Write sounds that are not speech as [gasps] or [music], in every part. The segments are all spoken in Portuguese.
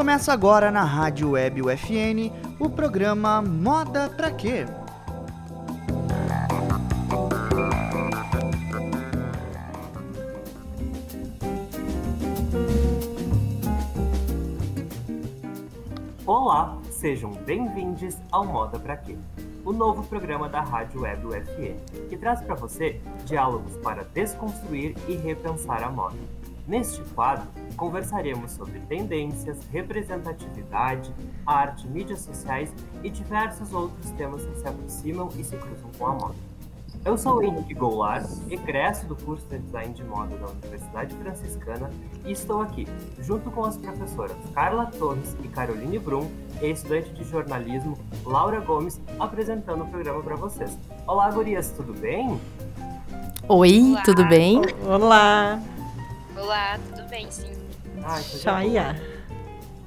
Começa agora na Rádio Web UFN o programa Moda Pra Quê? Olá, sejam bem-vindos ao Moda Pra Quê? O novo programa da Rádio Web UFN, que traz para você diálogos para desconstruir e repensar a moda. Neste quadro, conversaremos sobre tendências, representatividade, arte, mídias sociais e diversos outros temas que se aproximam e se cruzam com a moda. Eu sou o Henrique Goulart, egresso do curso de Design de Moda da Universidade Franciscana e estou aqui, junto com as professoras Carla Torres e Caroline Brum e a estudante de jornalismo Laura Gomes, apresentando o programa para vocês. Olá, gurias, tudo bem? Oi, Olá. tudo bem? Olá! Olá, tudo bem, sim. Ai, Joia!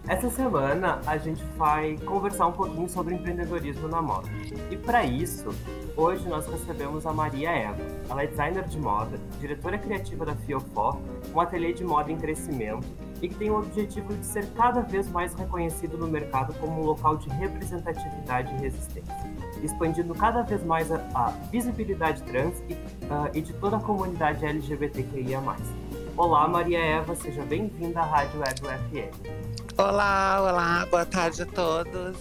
Essa semana a gente vai conversar um pouquinho sobre empreendedorismo na moda. E para isso, Hoje nós recebemos a Maria Eva. Ela é designer de moda, diretora criativa da Fiofó, um ateliê de moda em crescimento e que tem o objetivo de ser cada vez mais reconhecido no mercado como um local de representatividade e resistência, expandindo cada vez mais a, a visibilidade trans e, uh, e, de toda a comunidade LGBTQIA+. Olá, Maria Eva, seja bem-vinda à Rádio Web UFM. Olá, olá, boa tarde a todos.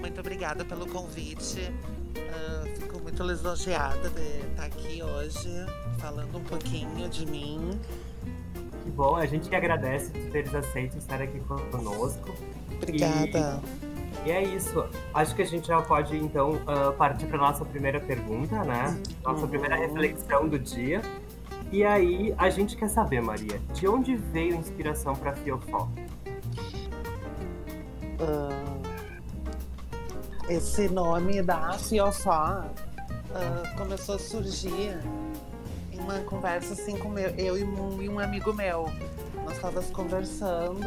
Muito obrigada pelo convite. Uh, fico muito lisonjeada de estar aqui hoje falando um pouquinho de mim. Que bom, a gente que agradece por teres aceito estar aqui conosco. Obrigada. E, e é isso. Acho que a gente já pode então uh, partir para nossa primeira pergunta, né? Nossa uhum. primeira reflexão do dia. E aí a gente quer saber, Maria, de onde veio a inspiração para Fiofó? Uh esse nome da Fiofó uh, começou a surgir em uma conversa assim com meu, eu e um, e um amigo meu. Nós estávamos conversando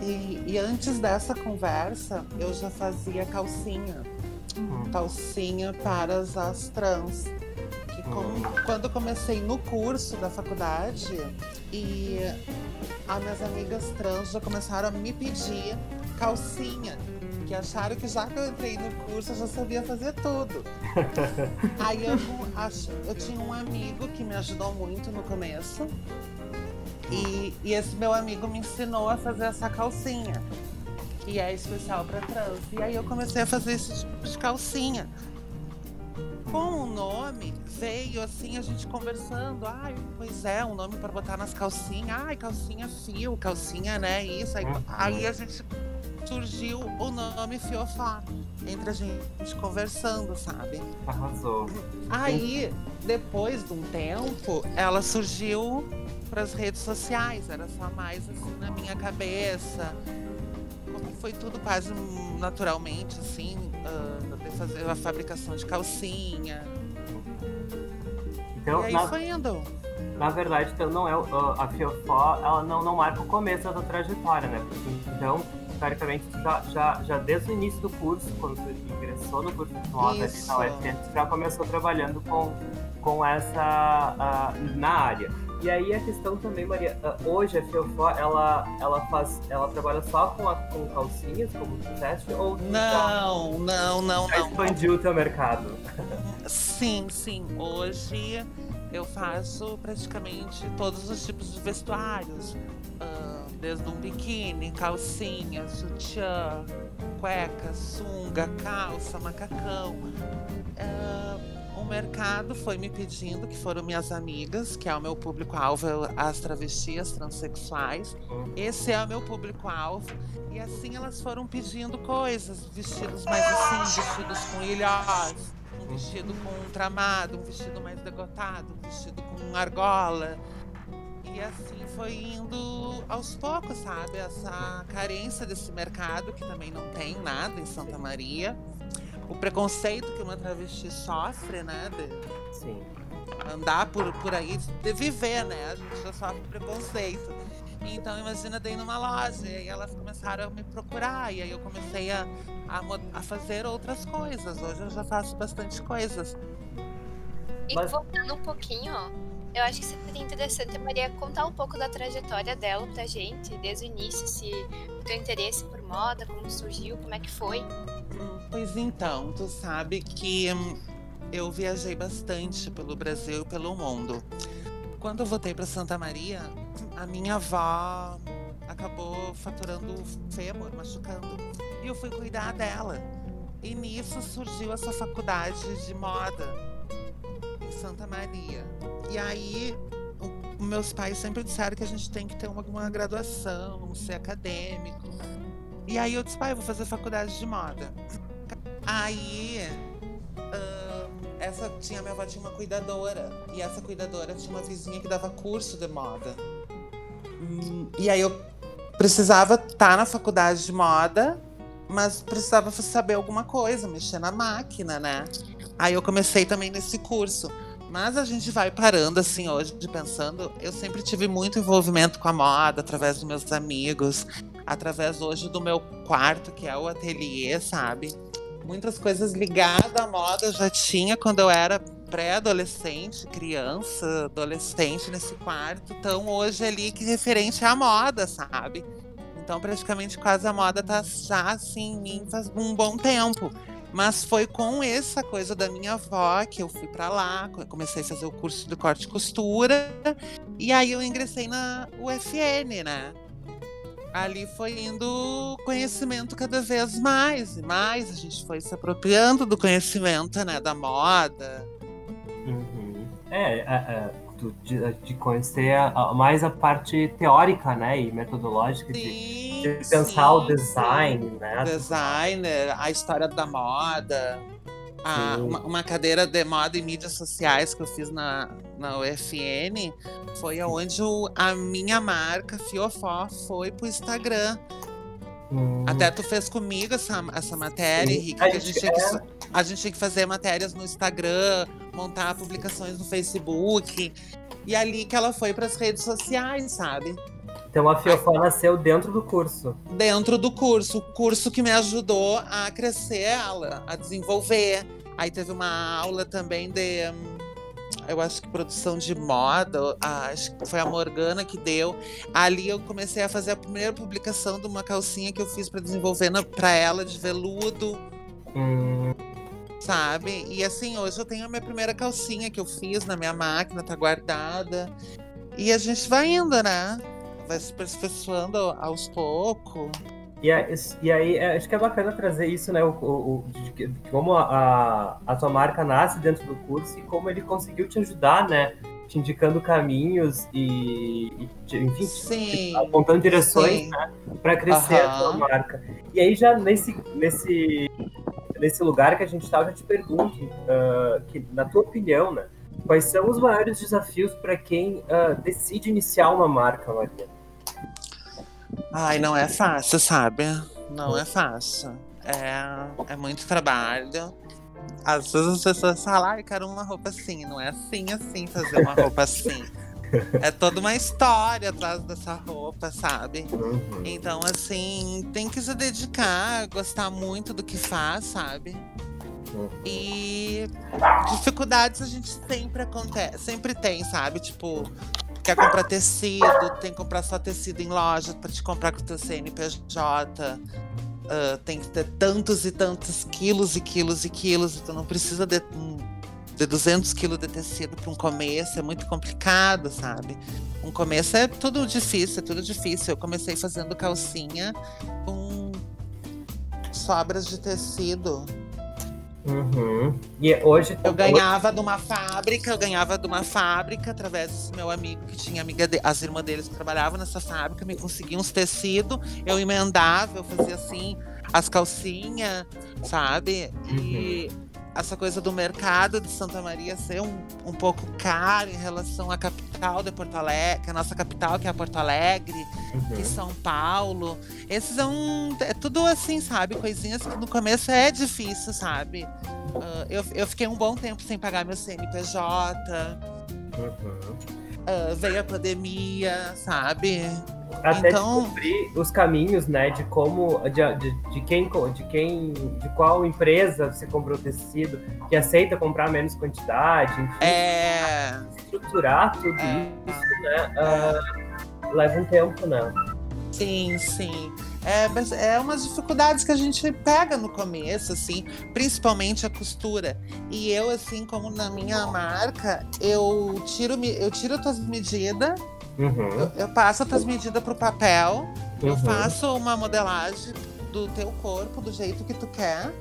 e, e, antes dessa conversa eu já fazia calcinha. Uhum. Calcinha para as trans. Que com, uhum. quando comecei no curso da faculdade e as minhas amigas trans já começaram a me pedir calcinha que acharam que já que eu entrei no curso eu já sabia fazer tudo. [laughs] Aí eu, eu tinha um amigo que me ajudou muito no começo. E, e esse meu amigo me ensinou a fazer essa calcinha, que é especial para trans. E aí eu comecei a fazer esse tipo de calcinha. Com o nome, veio assim a gente conversando. Ai, pois é, um nome para botar nas calcinhas. Ai, calcinha fio, calcinha, né? Isso. Aí, uhum. aí a gente surgiu o nome Fiofá entre a gente conversando, sabe? Arrasou. Aí, depois de um tempo, ela surgiu para as redes sociais, era só mais assim na minha cabeça. Como foi tudo quase naturalmente, assim, de fazer a fabricação de calcinha. Então, e aí na... foi indo. Na verdade, então não é a Fiofó, ela não, não marca o começo da trajetória, né? Então, historicamente, já, já, já desde o início do curso, quando tu ingressou no curso de moda ali na UFN, tu já começou trabalhando com, com essa uh, na área. E aí a questão também, Maria, uh, hoje a Fiofó, ela, ela faz, ela trabalha só com, a, com calcinhas, como tu disseste, ou não, já, não, não, já não. expandiu o teu mercado? Sim, sim. Hoje eu faço praticamente todos os tipos de vestuários. Uh, desde um biquíni, calcinha, sutiã, cueca, sunga, calça, macacão. Uh, mercado foi me pedindo, que foram minhas amigas, que é o meu público-alvo, as travestis, transexuais. Esse é o meu público-alvo. E assim elas foram pedindo coisas, vestidos mais assim, vestidos com ilhós, um vestido com um tramado, um vestido mais degotado, um vestido com argola. E assim foi indo aos poucos, sabe? Essa carência desse mercado, que também não tem nada em Santa Maria. O preconceito que uma travesti sofre, né? De Sim. Andar por, por aí, de viver, né? A gente já sofre preconceito. Então, imagina daí numa loja, e aí elas começaram a me procurar, e aí eu comecei a, a, a fazer outras coisas. Hoje eu já faço bastante coisas. E Mas... voltando um pouquinho, ó, eu acho que seria interessante Maria contar um pouco da trajetória dela pra gente, desde o início, se o teu interesse por moda, como surgiu, como é que foi. Pois então, tu sabe que hum, eu viajei bastante pelo Brasil e pelo mundo. Quando eu voltei para Santa Maria, a minha avó acabou faturando o fêmur, machucando. E eu fui cuidar dela. E nisso surgiu essa faculdade de moda Santa Maria. E aí, o- meus pais sempre disseram que a gente tem que ter uma, graduação, ser acadêmico. E aí eu disse, pai, eu vou fazer faculdade de moda. Aí, ahn, essa tinha minha avó tinha uma cuidadora e essa cuidadora tinha uma vizinha que dava curso de moda. E aí eu precisava estar na faculdade de moda, mas precisava saber alguma coisa, mexer na máquina, né? Aí eu comecei também nesse curso. Mas a gente vai parando assim hoje, pensando. Eu sempre tive muito envolvimento com a moda, através dos meus amigos, através hoje do meu quarto, que é o ateliê, sabe? Muitas coisas ligadas à moda eu já tinha quando eu era pré-adolescente, criança, adolescente nesse quarto. Então hoje ali que referente à moda, sabe? Então praticamente quase a moda tá já assim em mim faz um bom tempo. Mas foi com essa coisa da minha avó que eu fui para lá, co- comecei a fazer o curso de corte e costura, e aí eu ingressei na UFN, né? Ali foi indo conhecimento cada vez mais e mais, a gente foi se apropriando do conhecimento, né, da moda. Uhum. É, a- a- do- de, de conhecer a- a- mais a parte teórica, né, e metodológica de, Sim, de pensar o sim, design, sim. né? Designer, a história da moda. a- uma, uma cadeira de moda e mídias sociais que eu fiz na, na UFN foi onde o- a minha marca Fiofó foi pro Instagram. Hum, Até tu fez comigo essa, essa matéria. Henrique, A que a gente- gente, tinha que, a gente tinha que fazer matérias no Instagram, montar publicações no Facebook. E ali que ela foi para as redes sociais, sabe? Então a Fiofó nasceu dentro do curso. dentro do curso, o curso que me ajudou a crescer ela, a desenvolver. Aí teve uma aula também de, eu acho que produção de moda, a- acho que foi a Morgana que deu. Ali eu comecei a fazer a primeira publicação de uma calcinha que eu fiz para desenvolver para ela de veludo, Hum, sabe? E assim, hoje eu tenho a minha primeira calcinha que eu fiz na minha máquina, tá guardada. E a gente vai indo, né? Vai se aperfeiçoando aos poucos. E, é- e aí, é, acho que é bacana trazer isso, né? O, o- de, como a, a, a tua marca nasce dentro do curso e como ele conseguiu te ajudar, né? Te indicando caminhos e, e te- enfim, te- apontando direções Sim. para crescer a tua Aham. marca. E aí, já nesse, nesse, nesse lugar que a gente está, eu já te pergunto, ah, que, na tua opinião, né? Quais são os maiores desafios para quem ah, decide iniciar uma marca, Maria? Ai, não é fácil, sabe? Não é fácil. É, é muito trabalho. Às vezes as pessoas falam, ai, quero uma roupa assim. Não é assim, assim, fazer uma roupa assim. [laughs] É toda uma história atrás dessa roupa, sabe? Uhum. Então, assim, tem que se dedicar, gostar muito do que faz, sabe? Uhum. E dificuldades a gente sempre acontece, sempre tem, sabe? Tipo, quer comprar tecido, tem que comprar só tecido em loja para te comprar com o teu CNPJ. ah, tem que ter tantos e tantos quilos e quilos e quilos. Então não precisa de, de 200 quilos de tecido para um começo. É muito complicado, sabe? Um começo é tudo difícil, é tudo difícil. Eu comecei fazendo calcinha com sobras de tecido. Uhum. E hoje Eu ganhava de uma fábrica, eu ganhava de uma fábrica através desse meu amigo que tinha amiga de, as irmãs deles que trabalhavam nessa fábrica, me conseguiam uns tecidos, eu emendava, eu fazia assim as calcinhas, sabe? E essa coisa do mercado de Santa Maria ser um, um pouco caro em relação à capital de Porto Alegre, que é a nossa capital, que é Porto Alegre, Uhum. e São Paulo. Esses é um. É tudo assim, sabe? Coisinhas que no começo é difícil, sabe? Ah, eu, eu fiquei um bom tempo sem pagar meu CNPJ. Uhum. Ah, veio a pandemia, sabe? Até Então- descobrir os caminhos, né, de como, de, de, de quem, de quem, de qual empresa você comprou o tecido, que aceita comprar menos quantidade, enfim, É. se costurar tudo É. isso, né? ah, leva um tempo, né? Sim, sim. É, é umas dificuldades que a gente pega no começo, assim, principalmente a costura. E eu, assim, como na minha marca, eu tiro, eu tiro as tuas medidas, Uhum, eu, eu passo as tuas medidas pro papel, eu uhum, faço uma modelagem do teu corpo do jeito que tu quer,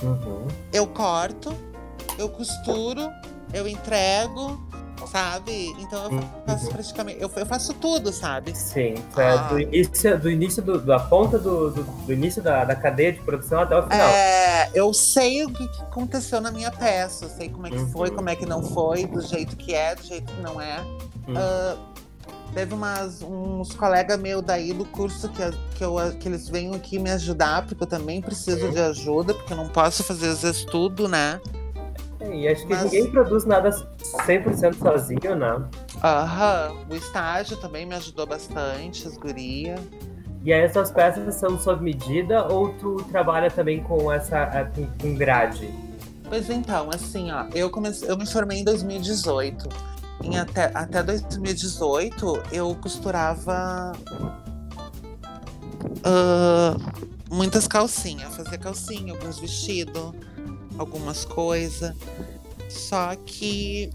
uhum. eu corto, eu costuro, eu entrego, sabe? Então eu faço Uhum. praticamente, eu, eu faço tudo, sabe? Sim, é Ah. do início, do início do, da ponta do, do, do início da, da cadeia de produção até o final. É, eu sei o que aconteceu na minha peça, eu sei como é que Uhum. foi, como é que não foi, do jeito que é, do jeito que não é. Uhum. Ah, teve umas, uns colegas meus daí do curso que, que, eu, que eles venham aqui me ajudar, porque eu também preciso Uhum. de ajuda, porque eu não posso fazer às vezes tudo, né? É, e acho que Mas- ninguém produz nada 100% sozinho, né? Aham, o estágio também me ajudou bastante, as gurias. E aí essas peças são sob medida ou tu trabalha também com essa eh, com, com grade? Pois então, assim, ó, eu comecei, eu me formei em 2018. Em até, até 2018 eu costurava ah, muitas calcinhas, fazia calcinha, alguns vestidos, algumas coisas. Só que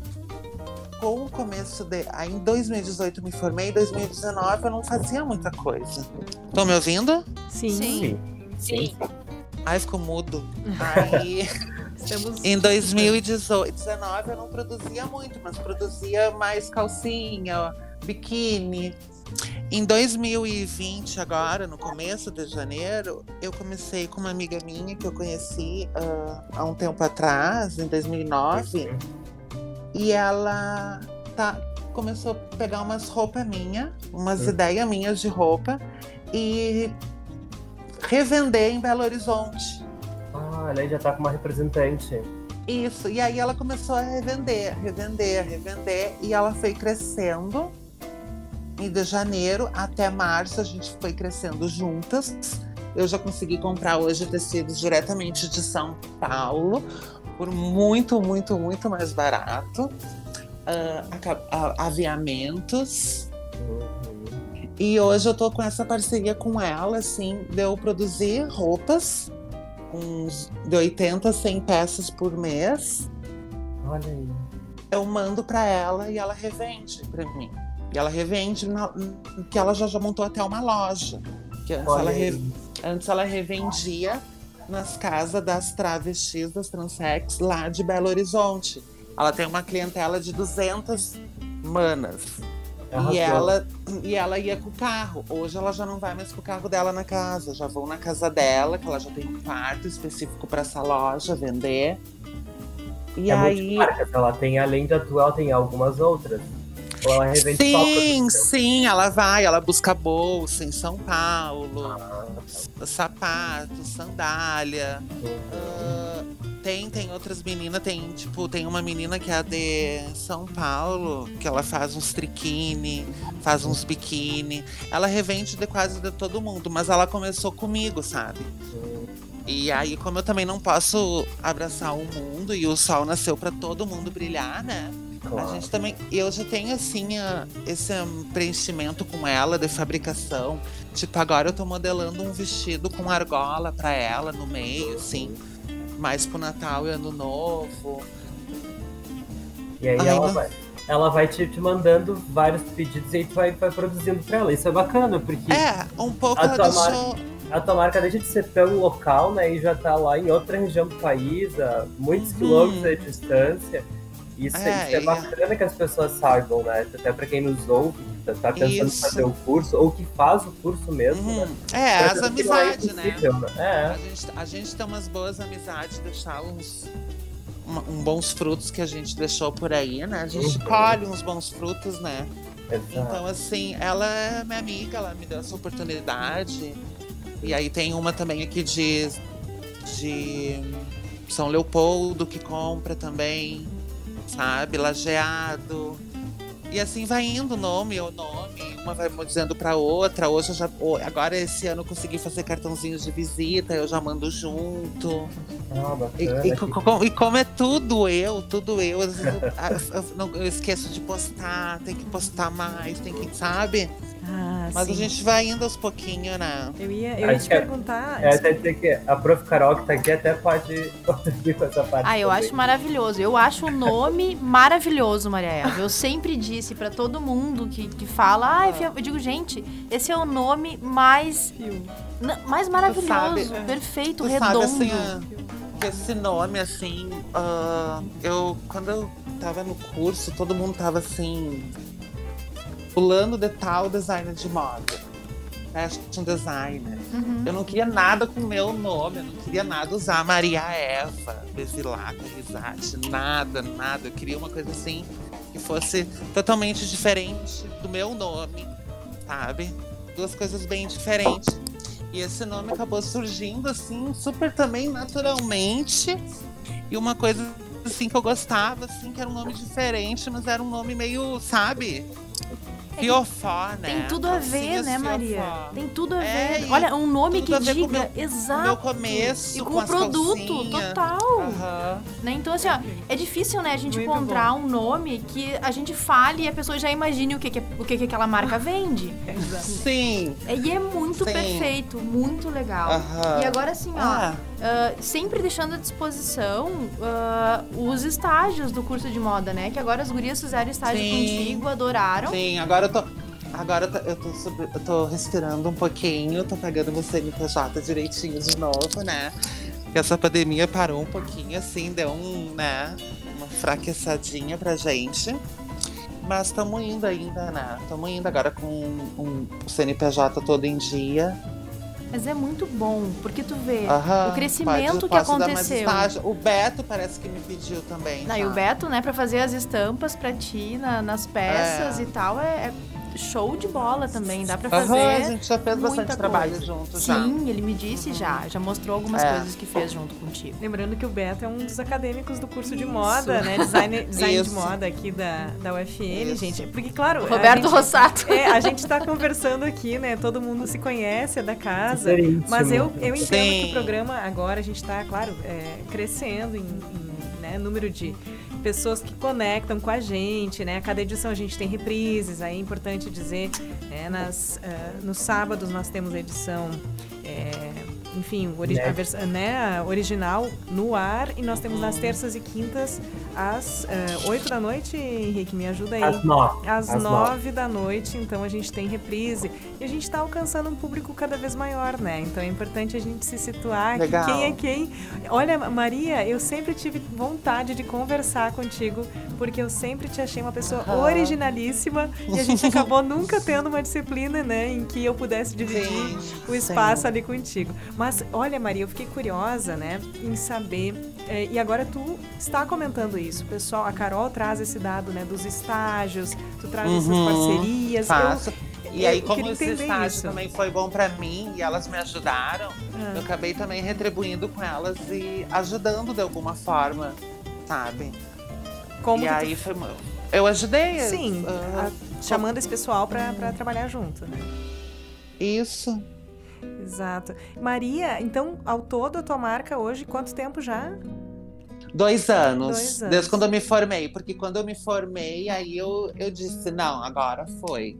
com o começo de. Aí em 2018 eu me formei, em 2019 eu não fazia muita coisa. Estão me ouvindo? Sim, Sim. Sim. Sim. Ai, ficou mudo. [laughs] Aí. estamos. Em 2019 eu não produzia muito, mas produzia mais calcinha, biquíni. Em 2020, agora, no começo de janeiro, eu comecei com uma amiga minha que eu conheci ah, há um tempo atrás, em 2009, e ela tá, começou a pegar umas roupas minhas, umas Hum. ideias minhas de roupa, e revender em Belo Horizonte. Ah, ela já tá com uma representante. Isso, e aí ela começou a revender, revender, revender, e ela foi crescendo. E de janeiro até março a gente foi crescendo juntas. Eu já consegui comprar hoje tecidos diretamente de São Paulo por muito, muito, muito mais barato. A- aviamentos. Uhum. E hoje eu tô com essa parceria com ela, assim, de eu produzir roupas, uns de 80 a 100 peças por mês. Olha aí. eu mando para ela e ela revende para mim. E ela revende na, que ela já, já montou até uma loja. Que antes, ela re- antes ela revendia nas casas das travestis das transex lá de Belo Horizonte. Ela tem uma clientela de 200 manas. Arrasou. E ela, e ela ia com o carro. Hoje ela já não vai mais com o carro dela na casa. Já vou na casa dela, que ela já tem um quarto específico para essa loja vender. E é aí. ela tem, além da tua, ela tem algumas outras. Ou ela revende só Sim, sim, ela vai, ela busca bolsa em São Paulo, Ah, sapato, sandália. uhum. ah, tem, tem outras meninas, tem, tipo, tem uma menina que é de São Paulo, que ela faz uns triquini, faz uns biquíni. Ela revende de quase de todo mundo, mas ela começou comigo, sabe? E aí, como eu também não posso abraçar o mundo e o sol nasceu para todo mundo brilhar, né? A Claro. gente também. Eu já tenho, assim, a- esse preenchimento com ela de fabricação. Tipo, agora eu tô modelando um vestido com argola pra ela no meio, assim. Mais pro Natal e Ano Novo. E aí Ai, ela não- vai, ela vai te, te mandando vários pedidos e aí tu vai, vai produzindo pra ela. Isso é bacana, porque É, um pouco A ela tua deixou. a tua marca deixa de ser tão local, né? E já tá lá em outra região do país, a muitos Uhum. quilômetros de distância. Isso é, É, isso é bacana que as pessoas saibam, né? Até pra quem nos ouve, tá pensando em Isso. fazer o curso, ou que faz o curso mesmo, né? Uhum. É, as Pra não é amizades, né? impossível, né? A É, gente, a gente tem umas boas amizades, deixar uns. um bons frutos que a gente deixou por aí, né? A gente Uhum. colhe uns bons frutos, né? exato. Então, assim, ela é minha amiga, ela me deu essa oportunidade. E aí tem uma também aqui de, de São Leopoldo que compra também, sabe? Lajeado. E assim vai indo o nome, o nome, uma vai dizendo pra outra. Hoje eu já. Agora esse ano eu consegui fazer cartãozinhos de visita, eu já mando junto. Ah, E, bacana. e co- e como é tudo eu, tudo eu, eu, [laughs] eu- eu esqueço de postar, tem que postar mais, tem que, sabe? Ah, Mas sim. a gente vai indo aos pouquinhos, né? Eu ia, eu ia Acho te que é- perguntar. É, até dizer que a Prof. Carol que tá aqui até pode [laughs] contribuir com essa parte. Ah, eu também. acho maravilhoso. Eu acho o nome [laughs] maravilhoso, Maria Eva. Eu sempre disse pra todo mundo que, que fala, ah, eu digo, gente, esse é o nome mais, mais maravilhoso, sabe, perfeito, Tu redondo. sabe, assim, que esse nome, assim, ah, eu, quando eu tava no curso, todo mundo tava assim, pulando de tal designer de moda, fashion designer. Uhum. Eu não queria nada com o meu nome, eu não queria nada usar Maria Eva, Besilaca, Risate, nada, nada. Eu queria uma coisa assim que fosse totalmente diferente do meu nome, sabe? Duas coisas bem diferentes. E esse nome acabou surgindo assim, super também naturalmente. E uma coisa assim que eu gostava, assim, que era um nome diferente, mas era um nome meio, sabe? Fiofó, né? Tem tudo a ver, Calcinhas né, Maria? fiofó. Tem tudo a É, ver. e Olha, um nome tudo que a ver com o diga meu- exato. meu começo, e com, com o as produto, calcinhas. total. Aham. Né? Então, assim, ó, é difícil, né, a gente Muito encontrar um nome que a gente fale e a pessoa já imagine o que, que, o que, que aquela marca [laughs] vende. Exato. Sim. É, E é muito Sim. perfeito, muito legal. Aham. E agora, assim, ó, Ah, ah, sempre deixando à disposição ah, os estágios do curso de moda, né? Que agora as gurias fizeram estágio Sim. contigo, adoraram. sim, agora eu tô. Agora eu tô, eu, tô sobre- eu tô respirando um pouquinho, tô pegando meu CNPJ direitinho de novo, né? Porque essa pandemia parou um pouquinho, assim, deu um, né? Uma fraqueçadinha pra gente. Mas estamos indo ainda, né? Estamos indo agora com um CNPJ todo em dia. Mas é muito bom, porque tu vê Aham, o crescimento pode- que aconteceu. O Beto parece que me pediu também. Não, e o tá? Beto, né, pra fazer as estampas pra ti na- nas peças É. e tal, é, é show de bola também. Dá pra Aham, fazer. a gente já fez bastante trabalho coisa. junto já. Sim, ele me disse já. Já mostrou algumas É. coisas que fez junto contigo. Lembrando que o Beto é um dos acadêmicos do curso de Isso. moda, né? Design, design de moda aqui da, da UFN, Isso. gente. Porque, claro. a Roberto gente- Rossato. É, a gente tá conversando aqui, né? Todo mundo se conhece, é da casa. Mas eu, eu entendo que Sim. o programa agora a gente está, claro, é, crescendo em, em, né, número de pessoas que conectam com a gente, né? Cada edição a gente tem reprises, aí é importante dizer, né, nas, ah, nos sábados nós temos a edição, é, enfim, ori- a Né. vers- né, a original no ar e nós temos nas terças e quintas às ah, 8 da noite, Henrique, me ajuda aí. Às nove. Às Às nove da noite, então a gente tem reprise. E a gente está alcançando um público cada vez maior, né? Então é importante a gente se situar que quem é quem. Olha, Maria, eu sempre tive vontade de conversar contigo, porque eu sempre te achei uma pessoa Aham. originalíssima e a gente acabou nunca tendo uma disciplina, né, em que eu pudesse dividir Sim, o espaço sim. ali contigo. Mas olha, Maria, eu fiquei curiosa, né, em saber. eh, e agora tu está comentando isso, pessoal. A Carol traz esse dado, né, dos estágios. Tu traz essas Uhum, parcerias. Eu- Faço. E eu aí, como queria esse estágio isso. também foi bom pra mim e elas me ajudaram, Ah. eu acabei também retribuindo com elas e ajudando de alguma forma, sabe? como e que tu- aí foi. Eu ajudei. Sim, ah, a- chamando esse pessoal para trabalhar junto, né? isso. Exato. Maria, então, ao todo, a tua marca hoje, quanto tempo já? Dois anos, Dois anos. Desde quando eu me formei. Porque quando eu me formei, aí eu, eu disse, não, agora foi.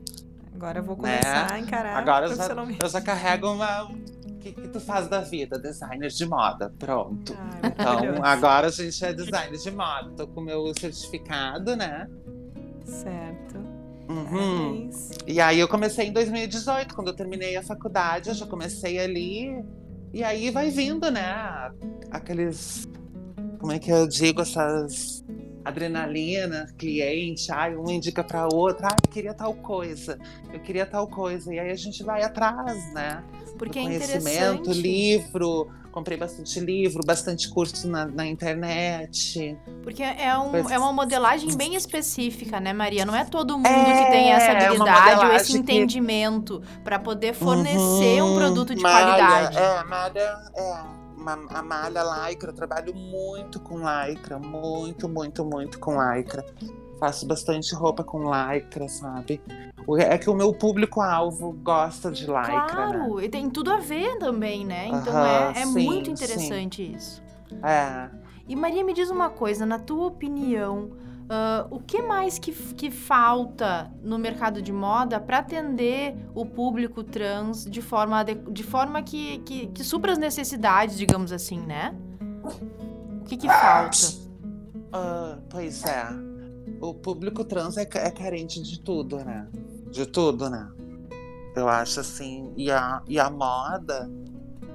Agora eu vou Né? começar a encarar Agora eu já, eu já carrego uma. O que, que tu faz da vida? Designer de moda. Pronto. Ai, Então, maravilhoso. agora a gente é designer de moda. Tô com o meu certificado, né? Certo. Uhum. Parabéns. E aí eu comecei em 2018, quando eu terminei a faculdade, eu já comecei ali. E aí vai vindo, né? Aqueles. Como é que eu digo? Essas adrenalina, cliente, ai, um indica pra outra, ai, eu queria tal coisa, eu queria tal coisa. E aí a gente vai atrás, né? Porque Do é conhecimento, interessante. livro, comprei bastante livro, bastante curso na, na internet. Porque é, um, é uma modelagem bem específica, né, Maria? Não é todo mundo É, que tem essa é habilidade ou esse modelagem que- entendimento pra poder fornecer um Uhum, produto de malha, qualidade. É, malha, é. Uma- A malha lycra, eu trabalho muito com lycra, muito, muito, muito com lycra. faço bastante roupa com lycra, sabe? É que o meu público-alvo gosta de lycra, né? Claro, e tem tudo a ver também, né? Então Aham, é, é sim, muito interessante isso. É. E Maria, me diz uma coisa, na tua opinião, ah, o que mais que, que falta no mercado de moda para atender o público trans de forma, de forma que, que, que supra as necessidades, digamos assim, né? O que, que falta? Ah, pois é. O público trans é, é carente de tudo, né? De tudo, né? Eu acho assim. E a, e a moda,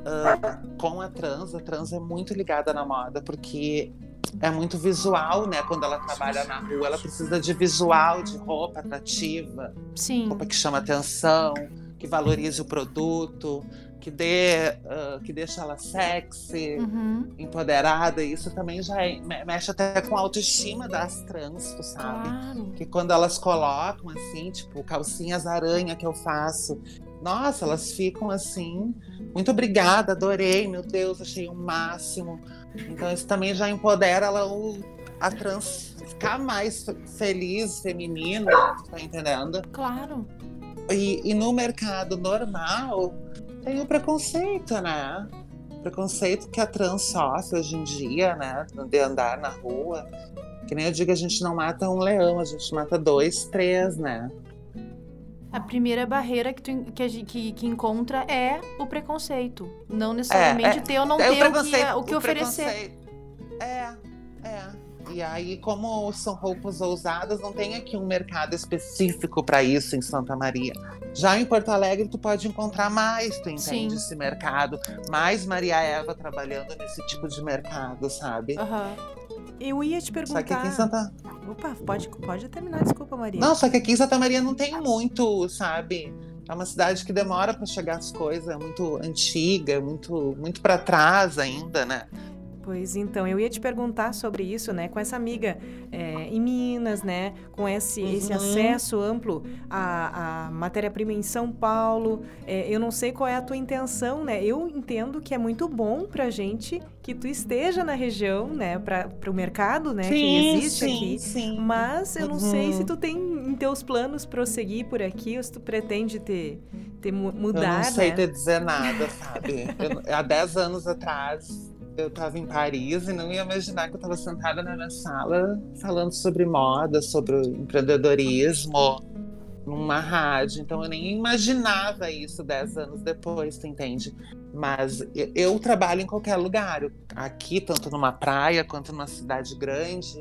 ah, com a trans, a trans é muito ligada na moda, porque é muito visual, né? Quando ela trabalha na rua, ela precisa de visual, de roupa atrativa, Sim, roupa que chama atenção, que valorize o produto, que dê, ah, que deixa ela sexy uhum, empoderada, e isso também já é- me- mexe até com a autoestima das trans, tu sabe? claro. Que quando elas colocam assim, tipo, calcinhas aranha que eu faço, nossa, elas ficam assim, muito obrigada, adorei, meu Deus, achei o máximo. Então isso também já empodera ela, a trans ficar mais fe- feliz, feminina, tá entendendo? Claro. E, e no mercado normal tem o preconceito, né? Preconceito que a trans sofre hoje em dia, né? De andar na rua. Que nem eu digo, a gente não mata um leão, a gente mata dois, três, né? A primeira barreira que, tu, que, que, que encontra é o preconceito. Não necessariamente é. ter ou não É ter o que, o que oferecer. preconceito. É, é. E aí, como são roupas ousadas, não tem aqui um mercado específico para isso em Santa Maria. Já em Porto Alegre, tu pode encontrar mais, tu entende Sim. esse mercado. Mais Maria Eva trabalhando nesse tipo de mercado, sabe? Aham. Eu ia te Só que perguntar. aqui em Santa. Opa, pode, pode terminar, desculpa, Maria. Não, só que aqui em Santa Maria não tem muito, sabe? É uma cidade que demora para chegar as coisas, é muito antiga, muito, muito para trás ainda, né? Pois então, eu ia te perguntar sobre isso, né? Com essa amiga é, em Minas, né? Com esse, esse Uhum. acesso amplo à, à matéria-prima em São Paulo. É, eu não sei qual é a tua intenção, né? Eu entendo que é muito bom pra gente que tu esteja na região, né? Para o mercado, né? que existe aqui. sim. Mas eu não sei Uhum. se tu tem em teus planos prosseguir por aqui ou se tu pretende ter, ter mu- Eu não sei né? te dizer nada, sabe? Eu- há 10 anos atrás, eu estava em Paris e não ia imaginar que eu estava sentada na minha sala falando sobre moda, sobre empreendedorismo, numa rádio. Então eu nem imaginava isso 10 anos depois, tu entende? Mas eu, trabalho em qualquer lugar. Aqui, tanto numa praia quanto numa cidade grande.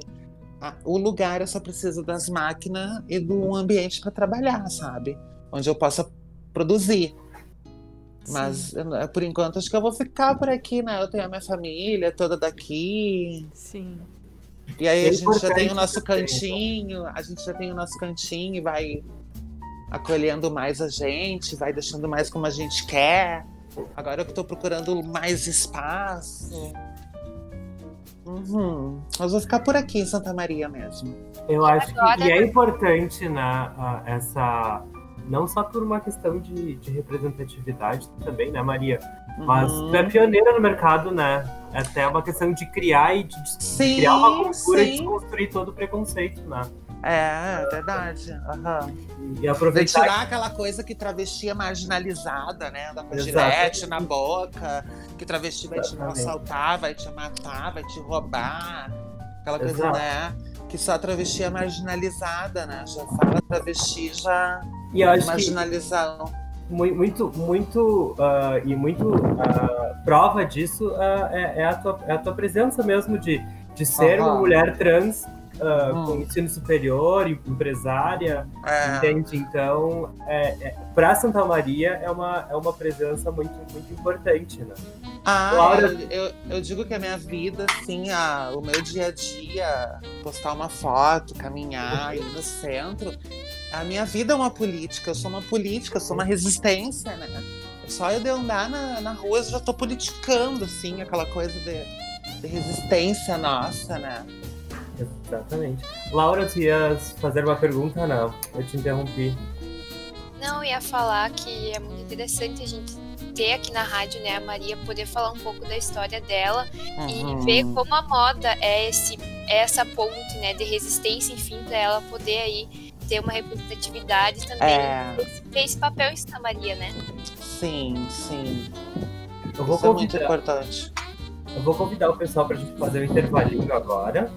O lugar eu só preciso das máquinas e do ambiente para trabalhar, sabe? Onde eu possa produzir. Mas eu não- por enquanto acho que eu vou ficar por aqui, né? Eu tenho a minha família toda daqui. Sim. E aí É a gente já tem o nosso também, cantinho, a gente já tem o nosso cantinho e vai acolhendo mais a gente, vai deixando mais como a gente quer. Agora eu que tô procurando mais espaço. Uhum. Mas vou ficar por aqui em Santa Maria mesmo. Eu acho que e é importante, né, essa. Não só por uma questão de, de representatividade também, né, Maria? Mas Uhum. tu é pioneira no mercado, né? É até uma questão de criar e de, de Sim, criar uma cultura e sim. desconstruir todo o preconceito, né? É, é verdade. Aham. E De aproveitar tirar aquela coisa que travesti é marginalizada, né? Andar com gilete na boca, que travesti vai te Exatamente. assaltar, vai te matar, vai te roubar. Aquela coisa, Exato. né? Que só a travesti é marginalizada, né? Já fala travesti, já E eu acho que mui- muito, muito, ah, e muito ah, prova disso ah, é, é a tua, é a tua presença mesmo de, de ser uma Aham. mulher trans Hum. com ensino superior, empresária, É, entende? Então, é, é, para Santa Maria é uma, é uma presença muito, muito importante, né? Ah, Laura- eu, eu, eu digo que a minha vida, assim, a, o meu dia a dia, postar uma foto, caminhar, ir no centro, a minha vida é uma política, eu sou uma política, eu sou uma resistência, né? Só eu de andar na, na rua eu já tô politicando, assim, aquela coisa de, de resistência nossa, né? Exatamente. Laura, tu ias fazer uma pergunta? Não, eu te interrompi. Não, eu ia falar que é muito interessante a gente ter aqui na rádio, né, a Maria poder falar um pouco da história dela Uhum. e ver como a moda é esse é essa ponte, né, de resistência, enfim, para ela poder aí ter uma representatividade também É. esse papel em Santa Maria, né? Sim, sim. Eu vou, Isso é muito convidar, importante. eu vou convidar o pessoal pra gente fazer um intervalinho agora.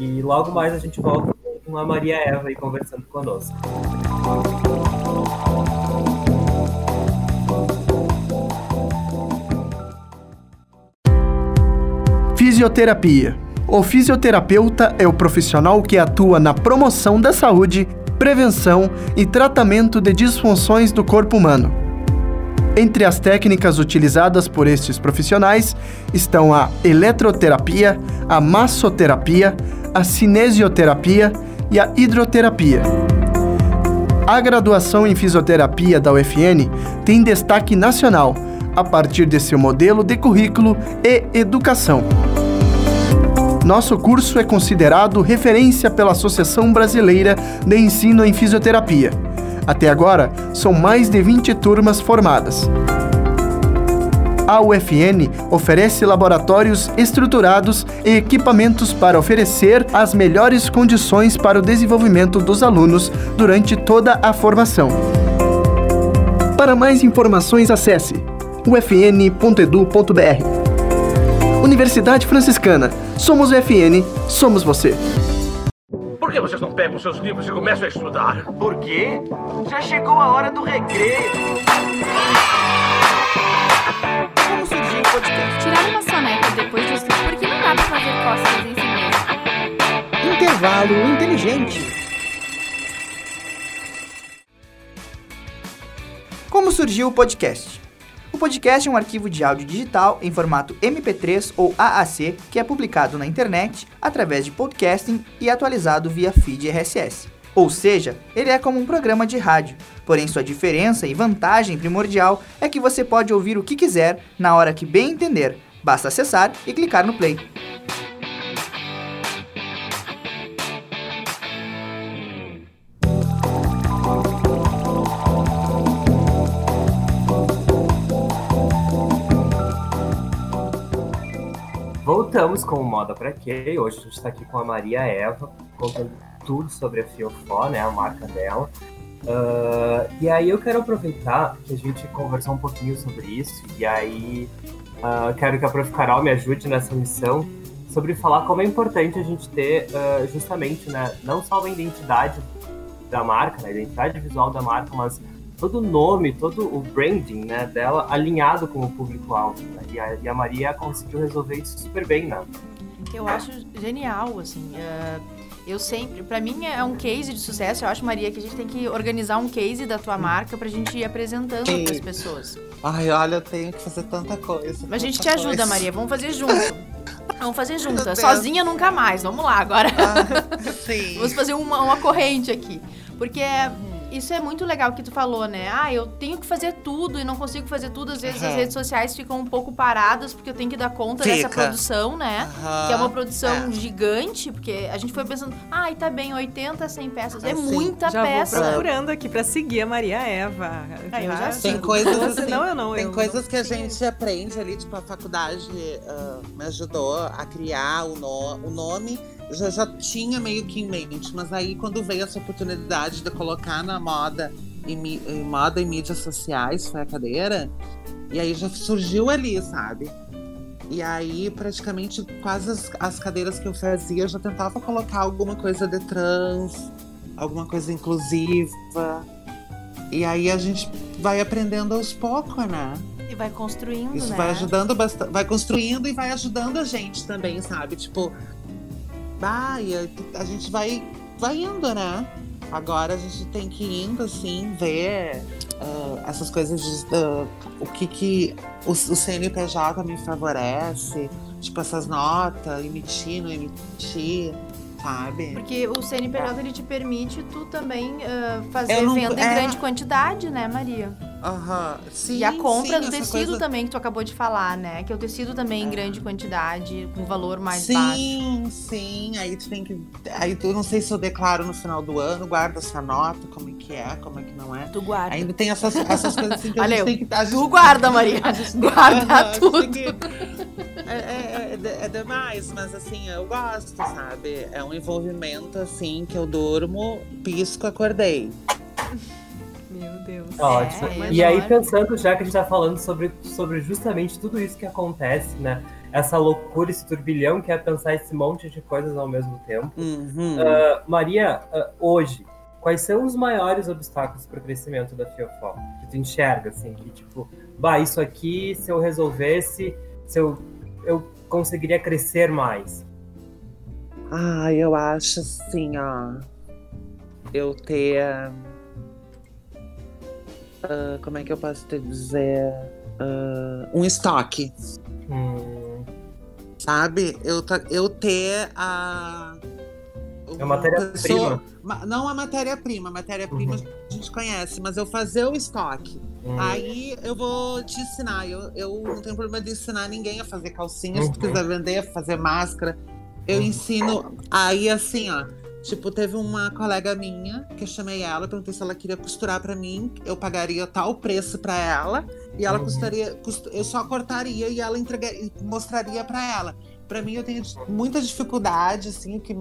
E logo mais a gente volta com a Maria Eva aí conversando conosco. Fisioterapia. O fisioterapeuta é o profissional que atua na promoção da saúde, prevenção e tratamento de disfunções do corpo humano. Entre as técnicas utilizadas por estes profissionais estão a eletroterapia, a massoterapia, a cinesioterapia e a hidroterapia. A graduação em fisioterapia da UFN tem destaque nacional a partir de seu modelo de currículo e educação. Nosso curso é considerado referência pela Associação Brasileira de Ensino em Fisioterapia. Até agora, são mais de 20 turmas formadas. A UFN oferece laboratórios estruturados e equipamentos para oferecer as melhores condições para o desenvolvimento dos alunos durante toda a formação. Para mais informações, acesse ufn.edu.br. Universidade Franciscana. Somos UFN, somos você. Por que vocês não pegam seus livros e começam a estudar? Por quê? Já chegou a hora do recreio. Como surgiu o podcast? Tirar uma soneca depois disso, porque não dá pra fazer costas em si mesmo. Intervalo inteligente. Como surgiu o podcast? O podcast é um arquivo de áudio digital em formato MP3 ou AAC que é publicado na internet através de podcasting e atualizado via feed RSS. Ou seja, ele é como um programa de rádio, porém sua diferença e vantagem primordial é que você pode ouvir o que quiser na hora que bem entender. Basta acessar e clicar no play. Voltamos com o Moda Pra Quê? Hoje a gente tá aqui com a Maria Eva, contando tudo sobre a Fiofó, né, a marca dela. Ah, e aí eu quero aproveitar que a gente conversou um pouquinho sobre isso, e aí ah, quero que a Prof. Carol me ajude nessa missão sobre falar como é importante a gente ter ah, justamente, né, não só a identidade da marca, né, a identidade visual da marca, mas todo o nome, todo o branding né, dela alinhado com o público-alvo. Né? E, a, e a Maria conseguiu resolver isso super bem, né? Eu acho genial, assim. é, eu sempre, pra mim é um case de sucesso. Eu acho, Maria, que a gente tem que organizar um case da tua marca pra gente ir apresentando Sim. pras pessoas. Ai, olha, eu tenho que fazer tanta coisa. A gente te ajuda, coisa. Maria. Vamos fazer junto. [laughs] Vamos fazer junto. Sozinha nunca mais. Vamos lá agora. Ah, sim. [laughs] Vamos fazer uma, uma corrente aqui. Porque é- isso é muito legal que tu falou, né? Ah, eu tenho que fazer tudo e não consigo fazer tudo. Às vezes as Aham. redes sociais ficam um pouco paradas porque eu tenho que dar conta dessa Fica. produção, né? Aham, Que é uma produção é. gigante, porque a gente foi pensando, ai, tá bem, 80, 100 peças. É Assim, muita Já peça. vou procurando aqui pra seguir a Maria Eva. Ah, eu já Tem coisas assim, não, eu não. Tem eu coisas que a gente aprende ali, tipo, a faculdade ah, me ajudou a criar o, no- o nome. Já, já tinha meio que em mente, mas aí quando veio essa oportunidade de colocar na moda e, em moda e mídias sociais, foi a cadeira, e aí já surgiu ali, sabe? E aí, praticamente, quase as, as cadeiras que eu fazia, eu já tentava colocar alguma coisa de trans, alguma coisa inclusiva. E aí a gente vai aprendendo aos poucos, né? E vai construindo, Isso né? vai ajudando bastante, vai construindo e vai ajudando a gente também, sabe? Tipo, vai, a, gente vai, vai indo, né? Agora a gente tem que ir indo, assim, ver ah, essas coisas de ah, o que que o, o CNPJ me favorece, tipo, essas notas, emitir, não emitir, sabe? Porque o CNPJ ele te permite tu também ah, fazer não- venda em é. grande quantidade, né, Maria? Aham, sim. e a compra sim, do tecido coisa- também, que tu acabou de falar, né? Que é o tecido também em É. grande quantidade, com valor mais baixo. Sim, sim. Aí tu tem que. Aí tu não sei se eu declaro no final do ano, guarda essa nota, como é que é, como é que não é. Tu guarda. Ainda tem essas, essas coisas assim que a Olha gente tem que. A gente, Tu guarda, [laughs] Maria. a gente Guarda a gente tudo. que- [laughs] é, é, é, é, é demais, mas assim, eu gosto, sabe? É um envolvimento assim que eu durmo, pisco, acordei. Meu Deus. Ótimo. É, e aí, pensando já que a gente tá falando sobre, sobre justamente tudo isso que acontece, né? Essa loucura, esse turbilhão que é pensar esse monte de coisas ao mesmo tempo. Uhum. Ah, Maria, ah, hoje, quais são os maiores obstáculos para o crescimento da Fiofó? Que tu enxerga, assim, que tipo, bah, isso aqui, se eu resolvesse, se eu, eu conseguiria crescer mais. Ah, eu acho assim, ó. Eu ter. Ah, como é que eu posso te dizer? Ah, um estoque, Hum, sabe? Eu, eu ter a. é matéria-prima. Não a matéria-prima, a matéria-prima Uhum. a gente conhece, mas eu fazer o estoque. Hum, Aí eu vou te ensinar. Eu, eu não tenho problema de ensinar ninguém a fazer calcinha. Se tu Uhum. quiser vender, fazer máscara, eu Uhum. ensino. Aí assim, ó. Tipo, teve uma colega minha que eu chamei ela, perguntei se ela queria costurar pra mim, eu pagaria tal preço pra ela e ela Uhum. custaria, custo- eu só cortaria e ela entregaria, mostraria pra ela. Pra mim eu tenho muita dificuldade assim, que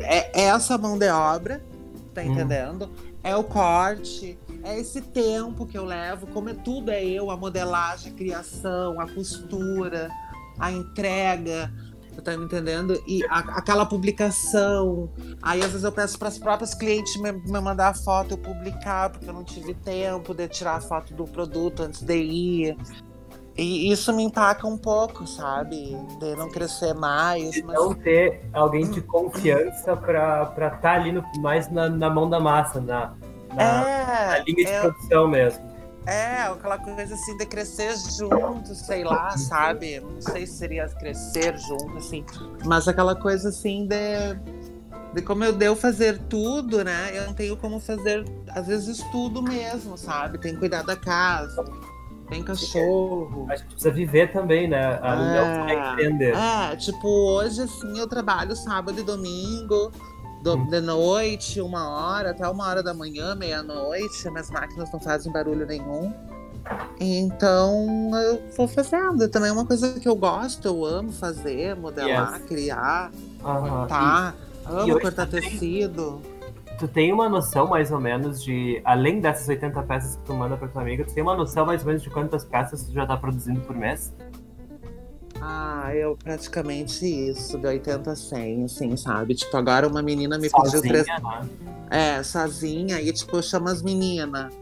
é essa mão de obra, tá Uhum. entendendo? É o corte, é esse tempo que eu levo, como é tudo é eu, a modelagem, a criação, a costura, a entrega, tá me entendendo? E a- aquela publicação. Aí às vezes eu peço para as próprias clientes me, me mandar a foto, eu publicar, porque eu não tive tempo de tirar a foto do produto antes de ir. E isso me empaca um pouco, sabe? De não crescer mais. Mas... Não ter alguém de confiança para estar ali no- mais na, na mão da massa, na, na, na É, linha de é, produção mesmo. É, aquela coisa assim de crescer junto, sei lá, sabe? Não sei se seria crescer junto, assim. Mas aquela coisa assim de, de como eu devo fazer tudo, né? Eu não tenho como fazer, às vezes, tudo mesmo, sabe? Tem que cuidar da casa, tem cachorro. A gente precisa viver também, né? A não É. vai entender. É, tipo, hoje, assim, eu trabalho sábado e domingo, do- de noite, uma hora, até uma hora da manhã, meia-noite. Minhas máquinas não fazem barulho nenhum. Então, eu vou fazendo. Também é uma coisa que eu gosto, eu amo fazer, modelar, Yes. criar, Aham. tá? e Amo cortar tecido. Tu tem uma noção mais ou menos de, além dessas 80 peças que tu manda pra tua amiga, tu tem uma noção mais ou menos de quantas peças tu já tá produzindo por mês? Ah, eu praticamente isso, de 80 a 100, assim, sabe? Tipo, agora uma menina me pediu Sozinha, três. né? É, sozinha, e tipo, eu chamo as meninas.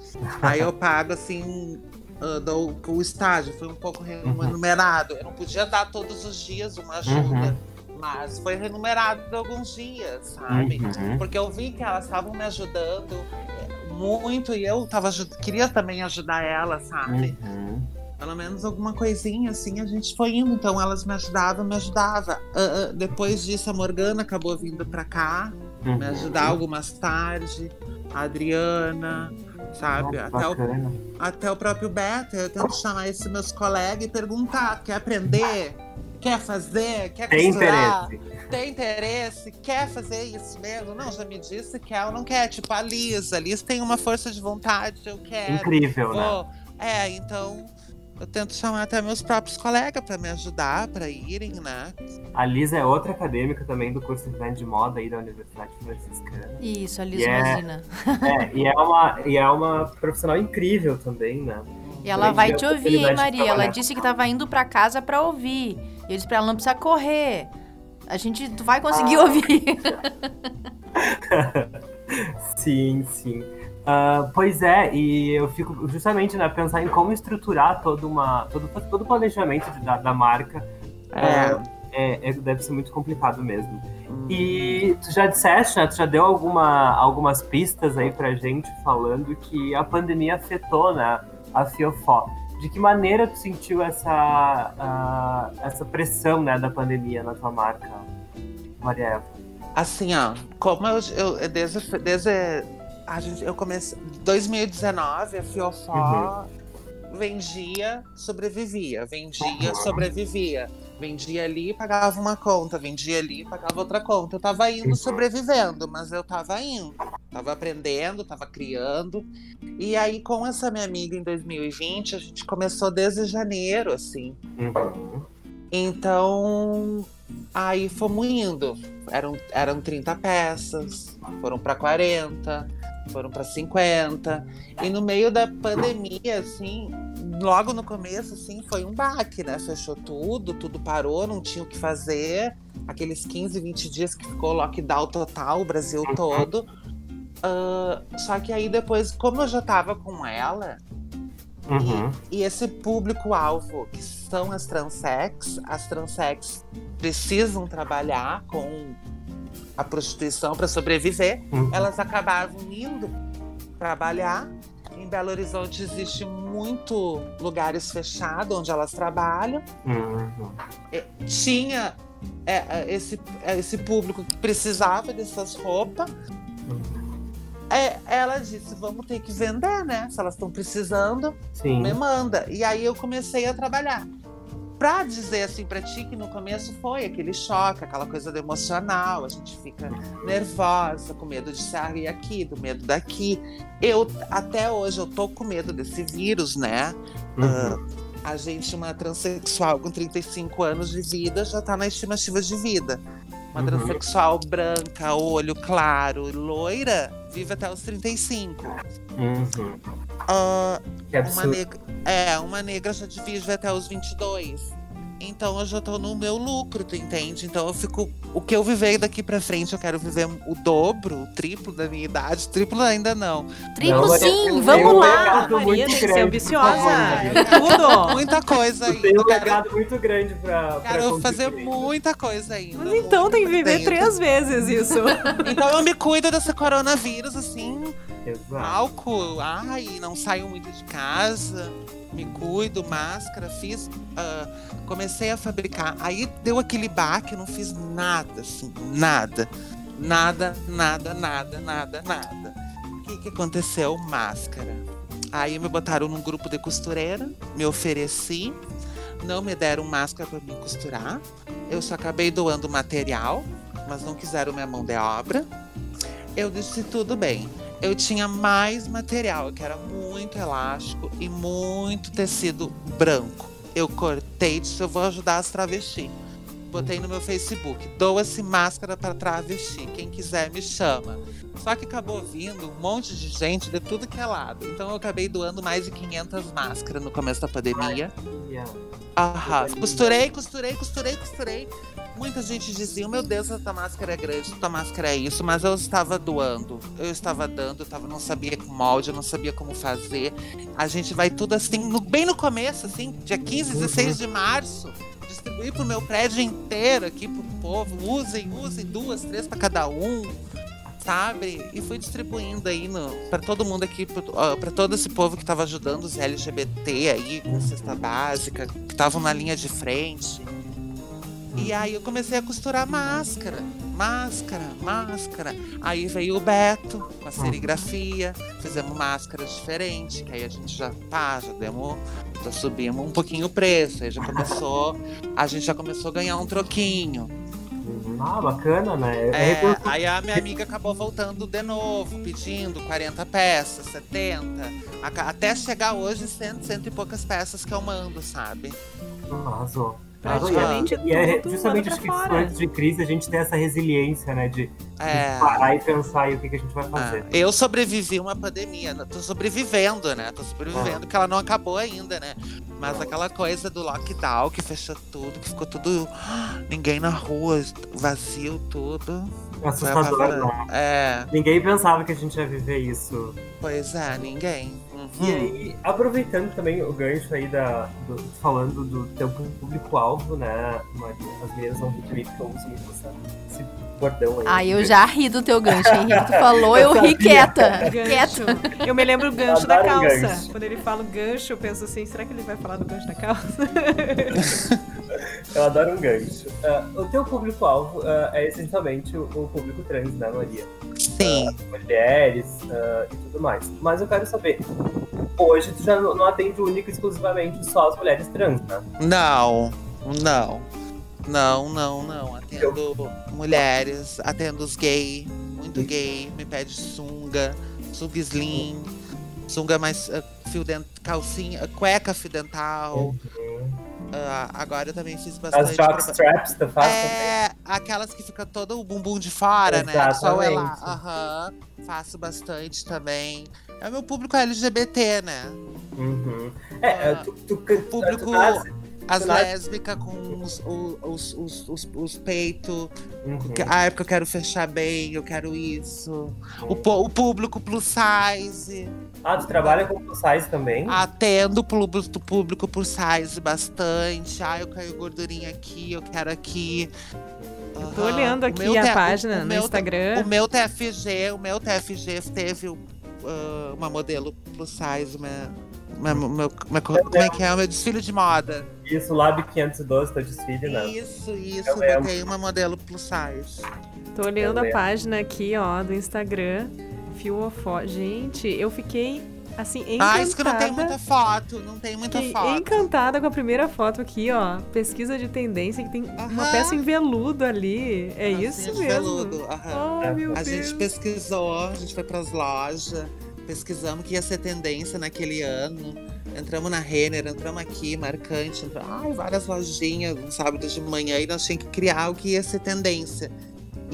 Aí eu pago assim, ah, dou o estágio, foi um pouco remunerado. Eu não podia dar todos os dias uma ajuda, mas foi remunerado alguns dias, sabe? Uhum. Porque eu vi que elas estavam me ajudando é, muito e eu tava, queria também ajudar elas, sabe? Uhum. Pelo menos alguma coisinha assim a gente foi indo. Então elas me ajudavam, me ajudavam. Ah, ah, depois disso, a Morgana acabou vindo pra cá Uhum. me ajudar algumas tarde, a Adriana, sabe? Ah, até, o, até o próprio Beto. Eu tento chamar esses meus colegas e perguntar: quer aprender? Quer fazer? Quer Tem costurar? interesse. Tem interesse? Quer fazer isso mesmo? Não, já me disse que ela não quer. Tipo, a Liz. A Liz tem uma força de vontade, eu quero. Incrível, né? Vou. É, então eu tento chamar até meus próprios colegas para me ajudar, para irem, né? A Liz é outra acadêmica também do curso de design de moda aí da Universidade Franciscana. Isso, a Liz Yeah. Rosina. [laughs] É, e é uma, e é uma profissional incrível também, né? E ela vai te ouvir, hein, Maria? Ela disse que tava indo pra casa pra ouvir. E eu disse pra ela, não precisa correr. A gente, tu vai conseguir Ah. ouvir. [laughs] Sim, sim. Ah, pois é, e eu fico justamente né, pensar em como estruturar toda uma, todo, todo o planejamento de- da, da marca. É. É, é- deve ser muito complicado mesmo. E tu já disseste, né? Tu já deu alguma, algumas pistas aí pra gente falando que a pandemia afetou né, a Fiofó. De que maneira tu sentiu essa, ah, essa pressão né, da pandemia na tua marca, Maria Eva? Assim, ó, como eu, eu desde, desde a gente, eu comecei 2019, a Fiofó vendia, sobrevivia, vendia, sobrevivia. Vendia ali, pagava uma conta, vendia ali, pagava outra conta. Eu tava indo sobrevivendo, mas eu tava indo. Tava aprendendo, tava criando. E aí, com essa minha amiga em 2020, a gente começou desde janeiro, assim. Uhum. Então, aí fomos indo. Eram, eram 30 peças, foram para 40, foram para 50. E no meio da pandemia, assim, logo no começo, assim, foi um baque, né? Fechou tudo, tudo parou, não tinha o que fazer. Aqueles 15, 20 dias que ficou lockdown total, o Brasil todo. Uh, só que aí depois, como eu já tava com ela, Uhum. e, e esse público-alvo, que são as transex, as transex precisam trabalhar com a prostituição para sobreviver, Uhum. elas acabavam indo trabalhar. Em Belo Horizonte existe muito lugares fechados onde elas trabalham. Uhum. Tinha é, é, esse, é, esse público que precisava dessas roupas. É, ela disse: vamos ter que vender, né? Se elas estão precisando, Sim. me manda. E aí eu comecei a trabalhar. Pra dizer assim pra ti que no começo foi aquele choque, aquela coisa do emocional, a gente fica nervosa, com medo de sair aqui, do medo daqui. Eu, até hoje, eu tô com medo desse vírus, né? Uhum. A gente, uma transexual com 35 anos de vida, já tá na estimativa de vida. Uma Uhum. transexual branca, olho claro, loira, vive até os 35. Uhum. Que uma negra, é, uma negra já vive até os 22. Então eu já tô no meu lucro, tu entende? Então eu fico. O que eu viver daqui pra frente, eu quero viver o dobro, o triplo da minha idade. Triplo ainda não. Triplo Não, sim, eu- vamos eu- lá. legado Maria tem que ser ambiciosa tudo. Muita coisa ainda. tem um eu quero, legado muito grande pra, pra quero fazer muita coisa ainda. Mas então tem que viver dentro. três vezes isso. [laughs] Então eu me cuido desse coronavírus, assim, Exato. álcool, ai, não saio muito de casa, me cuido, máscara, fiz, ah, comecei a fabricar. Aí deu aquele baque, não fiz nada, assim, nada. Nada, nada, nada, nada, nada. O que, que aconteceu? Máscara. Aí me botaram num grupo de costureira, me ofereci, não me deram máscara para me costurar. Eu só acabei doando material, mas não quiseram minha mão de obra. Eu disse tudo bem. Eu tinha mais material, que era muito elástico e muito tecido branco. Eu cortei, disse eu vou ajudar as travestis. Botei no meu Facebook, doa-se máscara para travesti. Quem quiser me chama. Só que acabou vindo um monte de gente de tudo que é lado. Então eu acabei doando mais de 500 máscaras no começo da pandemia. Yeah. Aham. Costurei, costurei, costurei, costurei. Muita gente dizia, meu Deus, essa máscara é grande, essa máscara é isso, mas eu estava doando, eu estava dando, eu tava, não sabia com molde, eu não sabia como fazer. A gente vai tudo assim, no- bem no começo, assim, dia 15, 16 de março, distribuir pro meu prédio inteiro aqui pro povo. Usem, usem duas, três para cada um. Sabe? E fui distribuindo aí no, pra todo mundo aqui, pra todo esse povo que tava ajudando os LGBT aí, com cesta básica, que estavam na linha de frente. E aí eu comecei a costurar máscara, máscara, máscara. Aí veio o Beto com a serigrafia, fizemos máscaras diferentes, que aí a gente já tá, já demos, já subimos um pouquinho o preço, aí já começou, a gente já começou a ganhar um troquinho. Ah, bacana, né? É, É, aí a minha amiga acabou voltando de novo, pedindo 40 peças, 70, aca- até chegar hoje 100, cento e poucas peças que eu mando, sabe? Arrasou. Praticamente E é tudo justamente acho que fora. antes de crise a gente tem essa resiliência, né? De, de É. parar e pensar aí o que, que a gente vai fazer. Ah, eu sobrevivi uma pandemia, né? tô sobrevivendo, né? Tô sobrevivendo, porque ela não acabou ainda, né? Mas aquela coisa do lockdown que fechou tudo, que ficou tudo. [gasps] ninguém na rua, vazio tudo. Assustador, né? É, Ninguém pensava que a gente ia viver isso. pois é, ninguém. E aí, aproveitando também o gancho aí da. do- falando do teu público-alvo, né, Maria? As meninas vão rir que eu uso muito essa, esse bordão aí. Ai, eu já ri do teu gancho, Henrique. Tu falou, eu ri sabia. quieta. [laughs] Gancho. Eu me lembro o gancho da Adoro calça. gancho. Quando ele fala o gancho, eu penso assim, será que ele vai falar do gancho da calça? [laughs] Eu adoro um gancho. Ah, o teu público-alvo ah, é essencialmente o, o público trans, né, Maria? Sim. Mulheres ah, e tudo mais. Mas eu quero saber, hoje tu já não atende única e exclusivamente só as mulheres trans, né? Não, não. Não, não, não. Atendo mulheres, atendo os gay, muito gay, me pede sunga, sunga slim, sunga mais uh, fio dent, calcinha, cueca fio dental. Ah, agora eu também fiz bastante. As jockstraps, tu faz também? É, aquelas que fica todo o bumbum de fora, né? Só ela. Exatamente. Aham. Faço bastante também. É o meu público LGBT, né? Uhum. É, tu, tu, tu, O público. tu nasce- As lésbicas com os, os, os, os, os peitos. Uhum. Ah, é porque eu quero fechar bem, eu quero isso. O, o público plus size. Ah, tu trabalha com plus size também? Atendo o público, público plus size bastante. Ah, eu quero gordurinha aqui, eu quero aqui. Tô Aham. olhando O aqui a te- página no meu te- Instagram. O meu TFG, o meu TFG teve uh, uma modelo plus size, uma, uma- uma- uma- como é que é? O meu desfile de moda. Isso, Lab 512, teu desfile, né? Isso, isso, Eu lembro. botei uma modelo plus size. Tô olhando a lembro. página aqui, ó, do Instagram. Fio Ofó. Gente, eu fiquei assim encantada. Ah, isso que não tem muita foto, não tem muita Fiquei foto. encantada com a primeira foto aqui, ó. Pesquisa de tendência que tem uma peça em veludo ali. É isso mesmo. veludo, aham. Meu A Deus. gente pesquisou, a gente foi pras lojas, pesquisamos o que ia ser tendência naquele ano. Entramos na Renner, entramos aqui, marcante. entramos- Ai, várias lojinhas, um sábado de manhã, e nós tínhamos que criar o que ia ser tendência.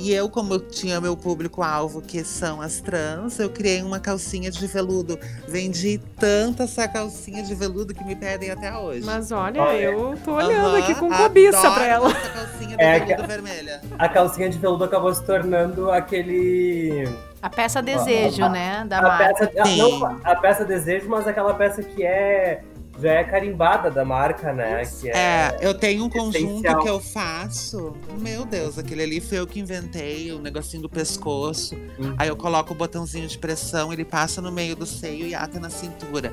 E eu, como eu tinha meu público-alvo, que são as trans, eu criei uma calcinha de veludo. Vendi tanto essa calcinha de veludo que me pedem até hoje. Mas olha, Olha. eu tô olhando Aham, aqui com cobiça pra ela. Essa calcinha de É veludo que- vermelha. A calcinha de veludo acabou se tornando aquele. A peça desejo, né? Da A marca. peça, não, a peça desejo, mas aquela peça que é. Já é carimbada da marca, né? Que é, É, eu tenho um conjunto essencial. que eu faço. Meu Deus, aquele ali foi eu que inventei, o negocinho do pescoço. Uhum. Aí eu coloco o botãozinho de pressão, ele passa no meio do seio e ata na cintura.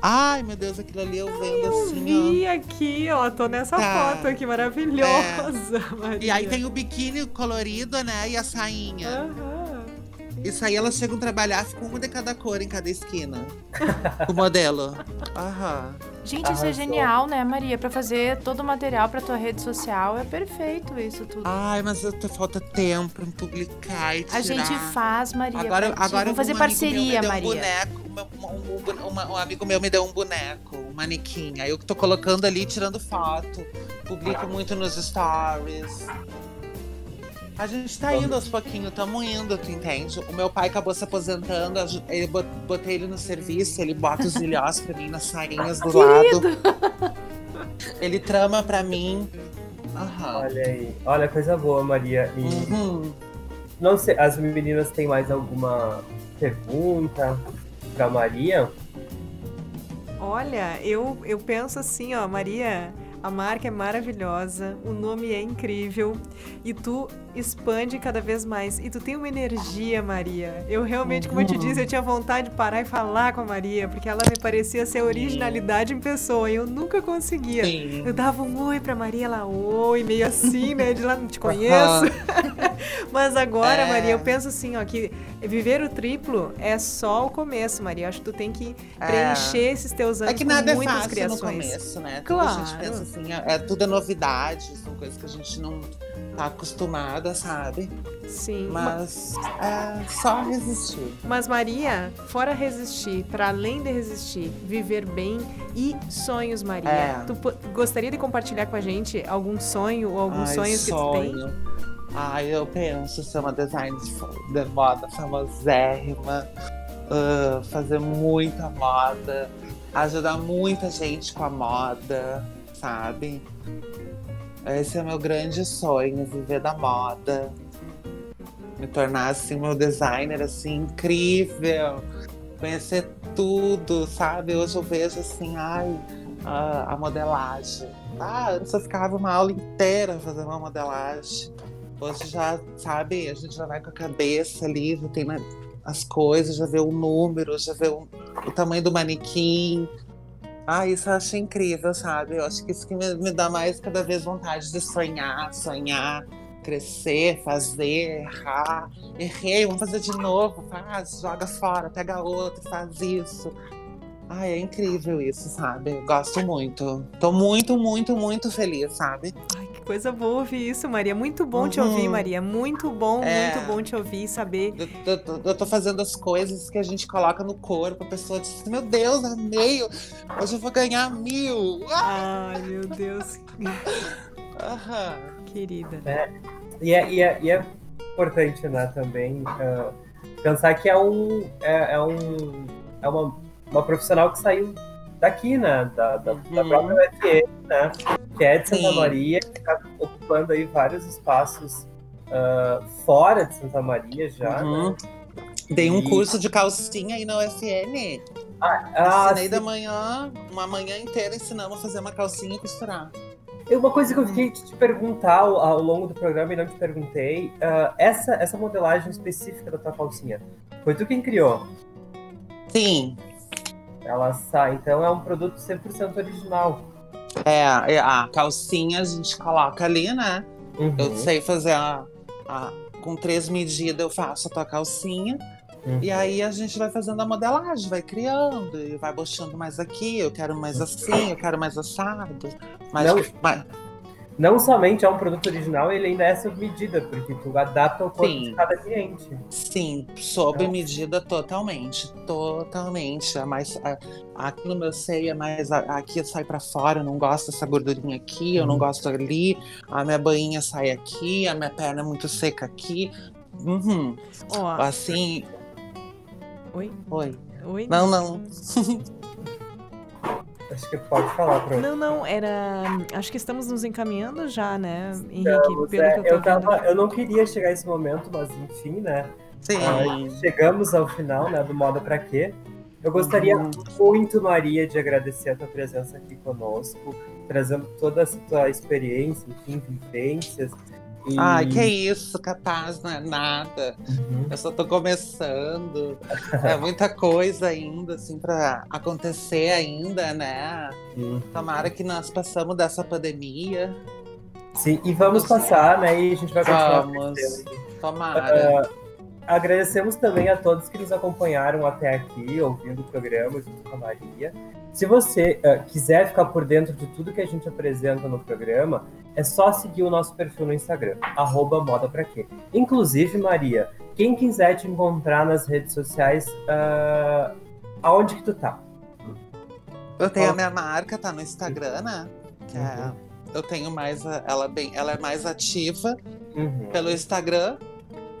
Ai, meu Deus, aquilo ali eu vendo Eu assim, vi aqui, ó. Tô nessa Tá. foto aqui maravilhosa, ó. [laughs] Maria. E aí tem o biquíni colorido, né? E a sainha. Aham. Isso aí elas chegam a trabalhar, ficam uma de cada cor em cada esquina. [laughs] o modelo. Aham. Gente, isso é Arrasou. genial, né, Maria? Pra fazer todo o material pra tua rede social é perfeito isso tudo. Ai, mas falta tempo pra publicar e tirar. A gente faz, Maria. Agora, ti. agora Vamos fazer um amigo parceria, meu me Maria. deu Um boneco, um, um um amigo meu me deu um boneco, um manequim. Aí eu tô colocando ali, tirando foto. Publico muito nos stories. A gente tá indo aos pouquinhos, tamo indo, tu entende? O meu pai acabou se aposentando, bot- botei ele no serviço, ele bota os ilhós pra mim nas sainhas do lado. Ele trama pra mim. Aham. Olha aí. Olha, coisa boa, Maria. E Uhum. não sei, as meninas têm mais alguma pergunta pra Maria? Olha, eu, eu penso assim, ó, Maria, a marca é maravilhosa, o nome é incrível e tu expande cada vez mais. E tu tem uma energia, Maria. Eu realmente, como eu te disse, eu tinha vontade de parar e falar com a Maria, porque ela me parecia ser originalidade em pessoa e eu nunca conseguia. Sim. Eu dava um oi pra Maria, ela oi, meio assim, né? De lá não te conheço. [laughs] Mas agora, É. Maria, eu penso assim, ó, que viver o triplo é só o começo, Maria. Acho que tu tem que É. preencher esses teus anos É que com nada é muitas fácil criações. no começo, né? Tudo a gente Claro. pensa assim, é, é tudo é novidade, são coisas que a gente não tá acostumada, sabe? Sim. Ma- Mas é só resistir. Mas Maria, fora resistir, para além de resistir, viver bem e sonhos, Maria. É. Tu gostaria de compartilhar com a gente algum sonho ou alguns Ai, sonhos que tu tem? sonho. Ai, eu penso ser uma designer de moda famosérrima, ah, fazer muita moda, ajudar muita gente com a moda, sabe? Esse é meu grande sonho, viver da moda. Me tornar assim meu designer assim incrível, conhecer tudo, sabe? Hoje eu vejo assim, ai, a, a modelagem. Ah, antes eu ficava uma aula inteira fazendo uma modelagem. Hoje já, sabe, a gente já vai com a cabeça já tem na- as coisas, já vê o número, já vê o, o tamanho do manequim. Ah, isso eu acho incrível, sabe? Eu acho que isso que me, me dá mais cada vez vontade de sonhar, sonhar, crescer, fazer, errar. Errei, vamos fazer de novo, faz, joga fora, pega outro, faz isso. Ai, é incrível isso, sabe? Gosto muito. Tô muito, muito, muito feliz, sabe? Ai, Coisa boa ouvir isso, Maria. Muito bom te ouvir, Uhum. Maria. Muito bom, É. muito bom te ouvir e saber. Eu, eu tô- eu tô fazendo as coisas que a gente coloca no corpo. A pessoa diz: Meu Deus, é meio. Hoje eu vou ganhar mil. Ai, meu Deus. [laughs] aham. Querida. E é, e é, e é importante, né, também, ah, pensar que é um. É, é um. É uma, uma profissional que saiu daqui, né? Da, da, da Uhum. própria UFM, né? Que é de Santa Sim. Maria, que está ocupando aí vários espaços ah, fora de Santa Maria já. Uhum. né? Dei um E- curso de calcinha aí na UFM. Ah, Ensinei sim. da manhã, uma manhã inteira ensinando a fazer uma calcinha e costurar. Uma coisa que eu fiquei de te perguntar ao, ao longo do programa e não te perguntei, ah, essa, essa modelagem específica da tua calcinha, foi tu quem criou? Sim, Ela sai, então é um produto 100% original. é, é, a calcinha a gente coloca ali, né? Uhum. Eu sei fazer a, a- com três medidas eu faço a tua calcinha. Uhum. E aí a gente vai fazendo a modelagem, vai criando, e vai bochando mais aqui, eu quero mais assim, eu quero mais assado. Mais, Não. mais- Não somente é um produto original, ele ainda é sob medida, porque tu adapta ao corpo Sim. de cada cliente. sim, sob Nossa. medida totalmente. Totalmente. A mais, a- aqui no meu seio é mais. a- aqui sai pra fora, eu não gosto dessa gordurinha aqui, eu não Uhum. gosto ali. A minha bainha sai aqui, a minha perna é muito seca aqui. Uhum. Ó, Assim. oi? Oi. Oi? Não, não. [laughs] Acho que pode falar, Pro. Não, não, era. Acho que estamos nos encaminhando já, né, Henrique? Estamos, pelo é, que eu tô eu, vendo. tava, eu não queria chegar a esse momento, mas enfim, né? Sim. Ah, chegamos ao final né, do Moda Pra Quê. Eu gostaria Uhum. muito, Maria, de agradecer a tua presença aqui conosco, trazendo toda essa tua experiência, enfim, vivências. E... Ai, que isso, capaz, não é nada. Uhum. Eu só tô começando. É [laughs] muita coisa ainda, assim, pra acontecer ainda, né? Uhum. Tomara que nós passamos dessa pandemia. Sim, e vamos passar, né? E a gente vai continuar Vamos. Tomara. Agradecemos também a todos que nos acompanharam até aqui, ouvindo o programa junto com a Maria. Se você ah, quiser ficar por dentro de tudo que a gente apresenta no programa, é só seguir o nosso perfil no Instagram, arroba moda pra quê. Inclusive, Maria, quem quiser te encontrar nas redes sociais, ah, aonde que tu tá? Eu tenho a minha marca, tá no Instagram, né? Que é- eu tenho mais. Ela, bem, ela é mais ativa Uhum. pelo Instagram.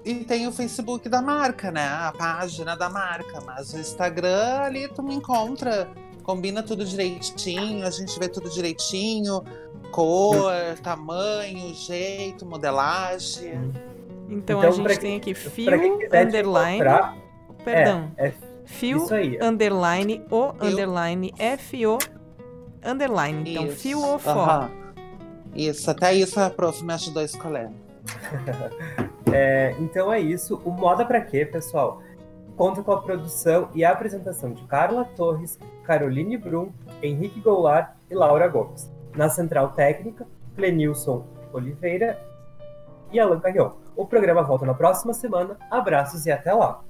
E tem o Facebook da marca, né? A página da marca. Mas o Instagram ali tu me encontra. Combina tudo direitinho, a gente vê tudo direitinho. Cor, tamanho, jeito, modelagem. Então, Então, a gente tem aqui fio, underline. encontrar, Perdão. É, é fio, isso aí. underline, o, underline, FO, underline. Então, Isso. fio ou fó. Aham. Isso, até isso a prof me ajudou a escolher. [laughs] É, então é isso. O Moda Pra Quê, pessoal? Conta com a produção e a apresentação de Carla Torres, Caroline Brum, Henrique Goulart e Laura Gomes. Na central técnica, Clenilson Oliveira e Alan Carrion. O programa volta na próxima semana. Abraços e até lá!